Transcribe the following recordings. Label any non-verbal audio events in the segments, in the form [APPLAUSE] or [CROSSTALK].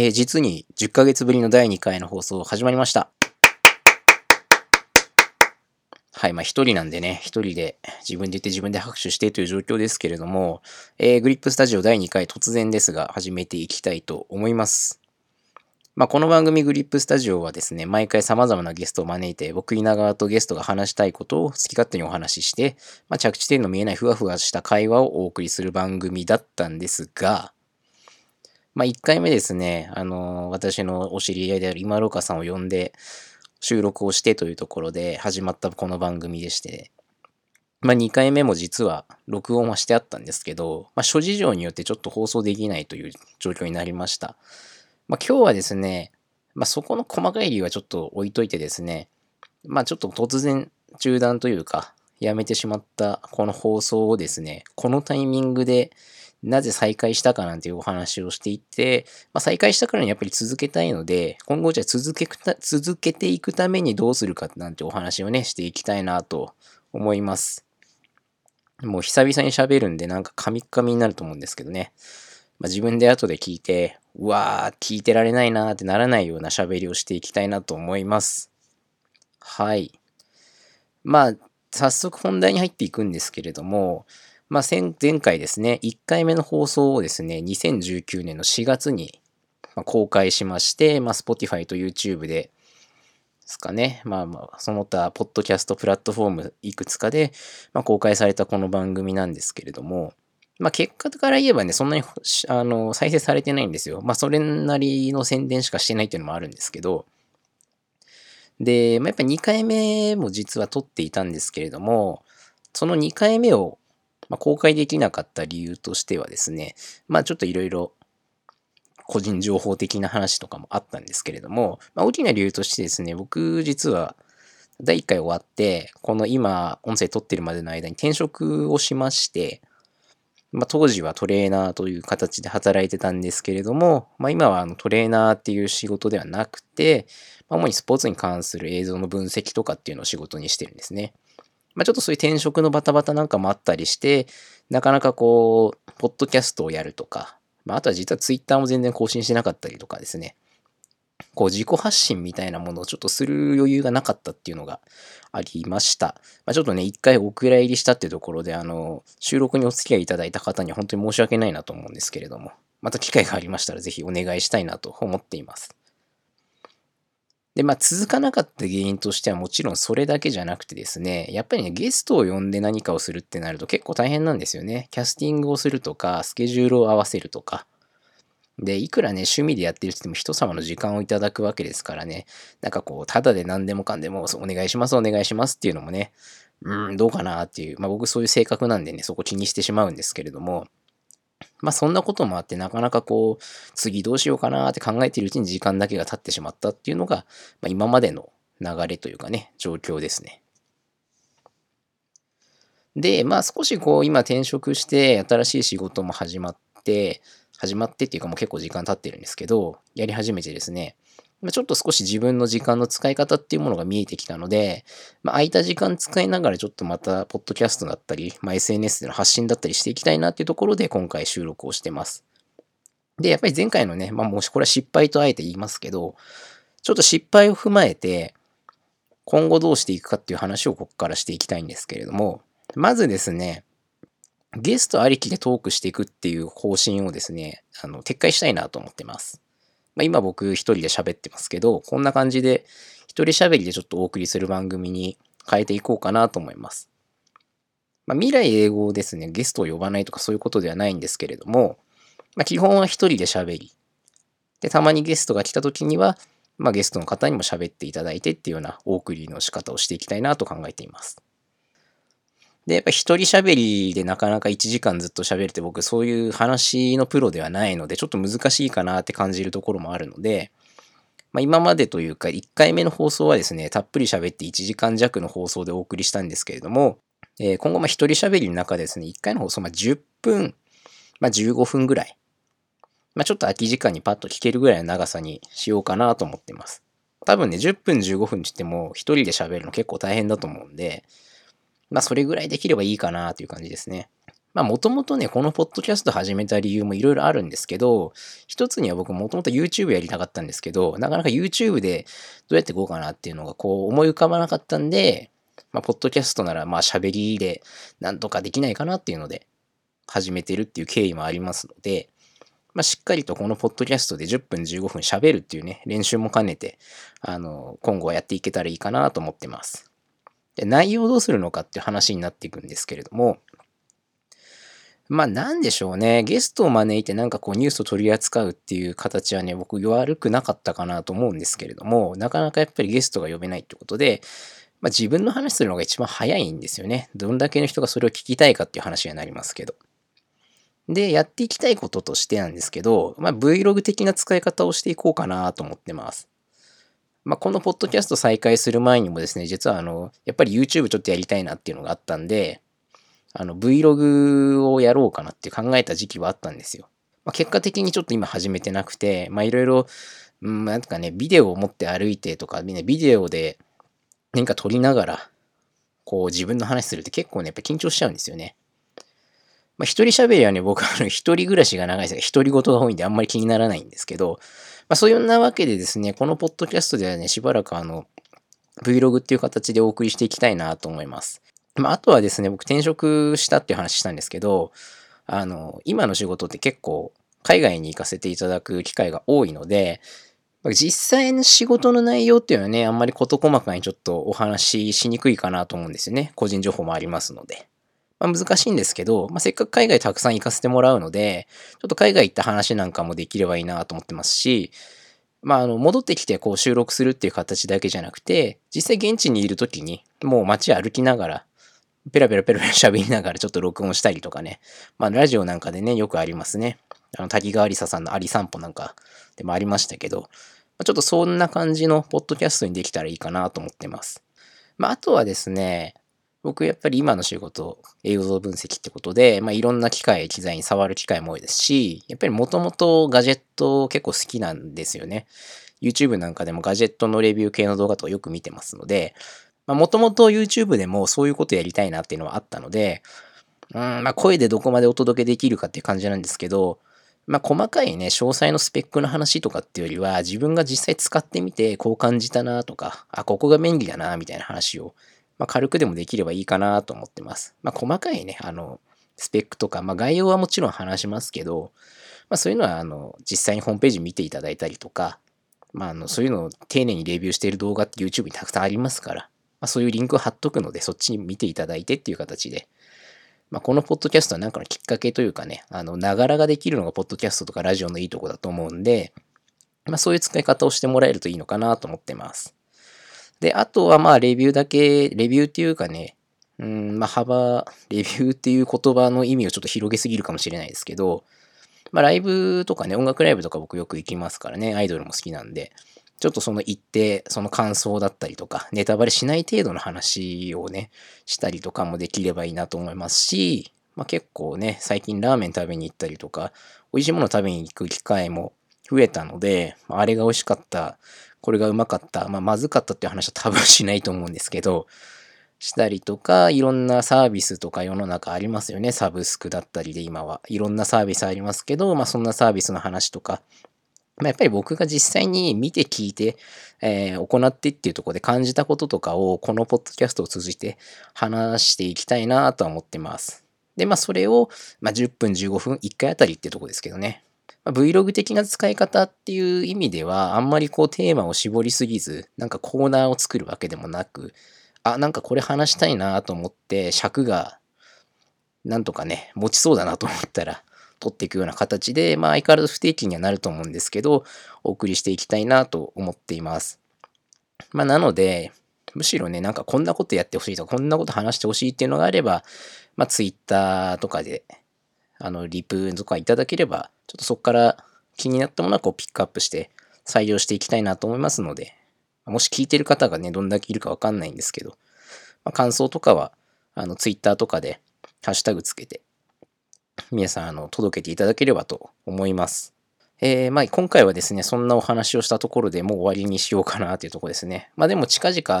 えー、実に10ヶ月ぶりの第2回の放送始まりました。はい、まあ一人なんでね、一人で自分で言って自分で拍手してという状況ですけれども、えー、グリップスタジオ第2回突然ですが始めていきたいと思います。まあこの番組グリップスタジオはですね、毎回様々なゲストを招いて、僕稲川とゲストが話したいことを好き勝手にお話しして、まあ着地点の見えないふわふわした会話をお送りする番組だったんですが、まあ、1回目ですね、あの、私のお知り合いである今岡さんを呼んで収録をしてというところで始まったこの番組でして、まあ、2回目も実は録音はしてあったんですけど、まあ、諸事情によってちょっと放送できないという状況になりました。まあ、今日はですね、まあ、そこの細かい理由はちょっと置いといてですね、まあ、ちょっと突然中断というか、やめてしまったこの放送をですね、このタイミングでなぜ再開したかなんていうお話をしていて、まあ、再開したからにやっぱり続けたいので、今後じゃあ続けた続けていくためにどうするかなんてお話をね、していきたいなと思います。もう久々に喋るんでなんかカミカミになると思うんですけどね。まあ、自分で後で聞いて、うわー、聞いてられないなーってならないような喋りをしていきたいなと思います。はい。まあ、早速本題に入っていくんですけれども、まあ、前回ですね、1回目の放送をですね、2019年の4月に公開しまして、まあ、Spotify と YouTube でですかね。まあまあ、その他、ポッドキャストプラットフォームいくつかで、まあ、公開されたこの番組なんですけれども、まあ結果から言えばね、そんなにあの再生されてないんですよ。まあそれなりの宣伝しかしてないっていうのもあるんですけど、で、まあ、やっぱ2回目も実は撮っていたんですけれども、その2回目をまあ、公開できなかった理由としてはですね、まあちょっといろいろ個人情報的な話とかもあったんですけれども、まあ、大きな理由としてですね、僕実は第1回終わって、この今音声撮ってるまでの間に転職をしまして、まあ、当時はトレーナーという形で働いてたんですけれども、まあ、今はあのトレーナーっていう仕事ではなくて、まあ、主にスポーツに関する映像の分析とかっていうのを仕事にしてるんですね。まあ、ちょっとそういう転職のバタバタなんかもあったりして、なかなかこう、ポッドキャストをやるとか、まあ、あとは実はツイッターも全然更新してなかったりとかですね、こう自己発信みたいなものをちょっとする余裕がなかったっていうのがありました。まあ、ちょっとね、一回お蔵入りしたっていうところで、あの、収録にお付き合いいただいた方には本当に申し訳ないなと思うんですけれども、また機会がありましたらぜひお願いしたいなと思っています。で、まあ続かなかった原因としてはもちろんそれだけじゃなくてですね、やっぱりね、ゲストを呼んで何かをするってなると結構大変なんですよね。キャスティングをするとか、スケジュールを合わせるとか。で、いくらね、趣味でやってるって言っても人様の時間をいただくわけですからね、なんかこう、ただで何でもかんでもお願いします、お願いしますっていうのもね、うん、どうかなっていう、まあ僕そういう性格なんでね、そこ気にしてしまうんですけれども、まあそんなこともあってなかなかこう次どうしようかなって考えているうちに時間だけが経ってしまったっていうのが、まあ、今までの流れというかね状況ですね。でまあ少しこう今転職して新しい仕事も始まって始まってっていうかもう結構時間経ってるんですけどやり始めてですねちょっと少し自分の時間の使い方っていうものが見えてきたので、まあ、空いた時間使いながらちょっとまた、ポッドキャストだったり、まあ、SNS での発信だったりしていきたいなっていうところで今回収録をしてます。で、やっぱり前回のね、まあもしこれは失敗とあえて言いますけど、ちょっと失敗を踏まえて、今後どうしていくかっていう話をここからしていきたいんですけれども、まずですね、ゲストありきでトークしていくっていう方針をですね、あの、撤回したいなと思ってます。まあ、今僕一人で喋ってますけど、こんな感じで一人喋りでちょっとお送りする番組に変えていこうかなと思います。まあ、未来英語ですね、ゲストを呼ばないとかそういうことではないんですけれども、まあ、基本は一人で喋り、で、たまにゲストが来た時には、まあ、ゲストの方にも喋っていただいてっていうようなお送りの仕方をしていきたいなと考えています。で、やっぱ一人喋りでなかなか1時間ずっと喋るって僕そういう話のプロではないのでちょっと難しいかなって感じるところもあるので、まあ、今までというか1回目の放送はですね、たっぷり喋って1時間弱の放送でお送りしたんですけれども、えー、今後まあ一人喋りの中ですね、1回の放送まあ10分、まあ15分ぐらい、まあちょっと空き時間にパッと聞けるぐらいの長さにしようかなと思ってます。多分ね、10分15分って言っても一人で喋るの結構大変だと思うんで、まあそれぐらいできればいいかなという感じですね。まあもともとね、このポッドキャスト始めた理由もいろいろあるんですけど、一つには僕もともと YouTube やりたかったんですけど、なかなか YouTube でどうやっていこうかなっていうのがこう思い浮かばなかったんで、まあ、ポッドキャストならまあ喋りでなんとかできないかなっていうので始めてるっていう経緯もありますので、まあ、しっかりとこのポッドキャストで10分15分喋るっていうね、練習も兼ねて、あの、今後はやっていけたらいいかなと思ってます。で、内容どうするのかっていう話になっていくんですけれども、まあなんでしょうね。ゲストを招いてなんかこうニュースを取り扱うっていう形はね、僕悪くなかったかなと思うんですけれども、なかなかやっぱりゲストが呼べないってことで、まあ自分の話するのが一番早いんですよね。どんだけの人がそれを聞きたいかっていう話になりますけど。で、やっていきたいこととしてなんですけど、まあ Vlog 的な使い方をしていこうかなと思ってます。まあ、このポッドキャスト再開する前にもですね、実はあの、やっぱり YouTube ちょっとやりたいなっていうのがあったんで、あの Vlog をやろうかなって考えた時期はあったんですよ。まあ、結果的にちょっと今始めてなくて、まあいろいろ、うん、なんかね、ビデオを持って歩いてとか、ね、ビデオで何か撮りながら、こう自分の話するって結構ね、やっぱ緊張しちゃうんですよね。まあ一人喋りはね、僕はあの一人暮らしが長いですが、一人ごとが多いんであんまり気にならないんですけど、まあそういうなわけでですね、このポッドキャストではね、しばらくあの、Vlog っていう形でお送りしていきたいなと思います。まあ、あとはですね、僕転職したっていう話したんですけど、あの、今の仕事って結構海外に行かせていただく機会が多いので、実際の仕事の内容っていうのはね、あんまり事細かにちょっとお話ししにくいかなと思うんですよね。個人情報もありますので。まあ、難しいんですけど、まあ、せっかく海外たくさん行かせてもらうので、ちょっと海外行った話なんかもできればいいなと思ってますし、まあ、あの、戻ってきてこう収録するっていう形だけじゃなくて、実際現地にいる時に、もう街歩きながら、ペラペラペラペラ [LAUGHS] 喋りながらちょっと録音したりとかね。まあ、ラジオなんかでね、よくありますね。あの、滝川ありささんのあり散歩なんかでもありましたけど、ちょっとそんな感じのポッドキャストにできたらいいかなと思ってます。まあ、あとはですね、僕やっぱり今の仕事、映像分析ってことで、まあ、いろんな機械、機材に触る機会も多いですし、やっぱりもともとガジェット結構好きなんですよね。YouTube なんかでもガジェットのレビュー系の動画とかよく見てますので、もともと YouTube でもそういうことやりたいなっていうのはあったので、うん、まあ声でどこまでお届けできるかっていう感じなんですけど、まあ細かいね、詳細のスペックの話とかっていうよりは、自分が実際使ってみてこう感じたなとか、あ、ここが便利だなみたいな話を、まあ軽くでもできればいいかなと思ってます。まあ細かいね、あの、スペックとか、まあ概要はもちろん話しますけど、まあそういうのはあの、実際にホームページ見ていただいたりとか、まああの、そういうのを丁寧にレビューしている動画って YouTube にたくさんありますから、まあ、そういうリンクを貼っとくので、そっちに見ていただいてっていう形で、まあ、このポッドキャストはなんかのきっかけというかね、あの、ながらができるのがポッドキャストとかラジオのいいとこだと思うんで、まあ、そういう使い方をしてもらえるといいのかなと思ってます。で、あとはまあ、レビューだけ、レビューっていうかね、うん、まあ、幅、[LAUGHS] レビューっていう言葉の意味をちょっと広げすぎるかもしれないですけど、まあ、ライブとかね、音楽ライブとか僕よく行きますからね、アイドルも好きなんで、ちょっとその言って、その感想だったりとか、ネタバレしない程度の話をね、したりとかもできればいいなと思いますし、まあ、結構ね、最近ラーメン食べに行ったりとか、美味しいもの食べに行く機会も増えたので、あれが美味しかった、これがうまかった、まあ、まずかったっていう話は多分しないと思うんですけど、したりとか、いろんなサービスとか世の中ありますよね。サブスクだったりで今は。いろんなサービスありますけど、まあそんなサービスの話とか、まあ、やっぱり僕が実際に見て聞いて、えー、行ってっていうところで感じたこととかをこのポッドキャストを通じて話していきたいなとは思ってます。で、まあそれを、まあ、10分15分1回あたりっていうところですけどね。ま、Vlog 的な使い方っていう意味ではあんまりこうテーマを絞りすぎず、なんかコーナーを作るわけでもなく、あ、なんかこれ話したいなと思って尺がなんとかね、持ちそうだなと思ったら、取っていくような形で、まあ相変わらず不定期にはなると思うんですけど、お送りしていきたいなと思っています。まあなので、むしろね、なんかこんなことやってほしいとか、こんなこと話してほしいっていうのがあれば、まあ Twitter とかで、あの、リプとかいただければ、ちょっとそこから気になったものはこうピックアップして採用していきたいなと思いますので、もし聞いてる方がね、どんだけいるかわかんないんですけど、まあ、感想とかは、あの、Twitter とかで、ハッシュタグつけて、皆さん、あの、届けていただければと思います。えー、まあ、今回はですね、そんなお話をしたところでもう終わりにしようかなというところですね。まあ、でも近々、あ、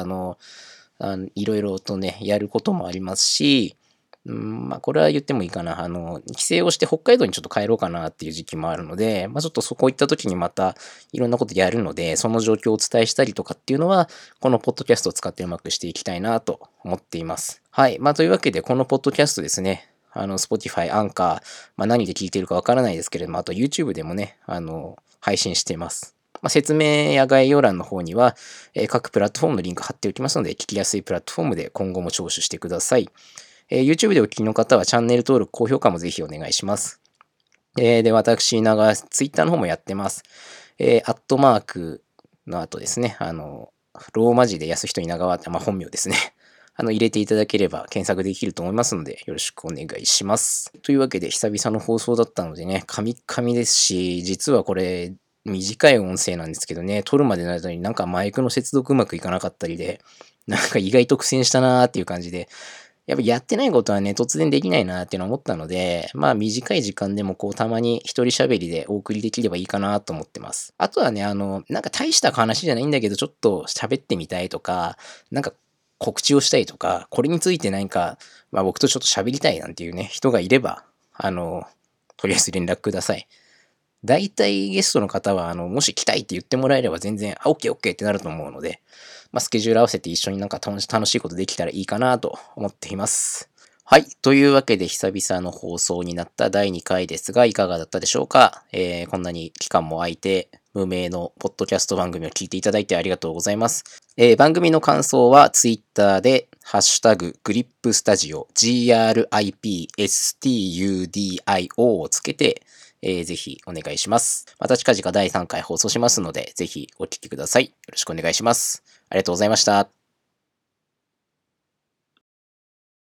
あのいろいろとね、やることもありますし、うん、まあ、これは言ってもいいかな。あの、帰省をして北海道にちょっと帰ろうかなっていう時期もあるので、まあ、ちょっとそこ行った時にまたいろんなことやるので、その状況をお伝えしたりとかっていうのは、このポッドキャストを使ってうまくしていきたいなと思っています。はい。まあ、というわけで、このポッドキャストですね。あの、Spotify、アンカー、まあ、何で聞いてるかわからないですけれども、あと YouTube でもね、あの、配信しています。まあ、説明や概要欄の方には、えー、各プラットフォームのリンク貼っておきますので、聞きやすいプラットフォームで今後も聴取してください。えー、YouTube でお聞きの方はチャンネル登録、高評価もぜひお願いします。えー、で、私、長、Twitter の方もやってます。えー、アットマークの後ですね、あの、ローマ字で安人稲川って、まあ、本名ですね。[LAUGHS] あの、入れていただければ検索できると思いますので、よろしくお願いします。というわけで、久々の放送だったのでね、カミカミですし、実はこれ、短い音声なんですけどね、撮るまでの間になんかマイクの接続うまくいかなかったりで、なんか意外と苦戦したなーっていう感じで、やっぱやってないことはね、突然できないなっていうのは思ったので、まあ短い時間でもこうたまに一人喋りでお送りできればいいかなと思ってます。あとはね、あの、なんか大した話じゃないんだけど、ちょっと喋ってみたいとか、なんか告知をしたいとか、これについて何か、まあ僕とちょっと喋りたいなんていうね、人がいれば、あの、とりあえず連絡ください。大体ゲストの方は、あの、もし来たいって言ってもらえれば全然、あ、OK、OK ってなると思うので、まあ、スケジュール合わせて一緒になんか楽しいことできたらいいかなと思っています。はい。というわけで久々の放送になった第2回ですが、いかがだったでしょうか、えー、こんなに期間も空いて、無名のポッドキャスト番組を聞いていただいてありがとうございます。えー、番組の感想は Twitter で、ハッシュタグ、グリップスタジオ、GRIPSTUDIO をつけて、えー、ぜひお願いします。また近々第3回放送しますので、ぜひお聴きください。よろしくお願いします。ありがとうございました。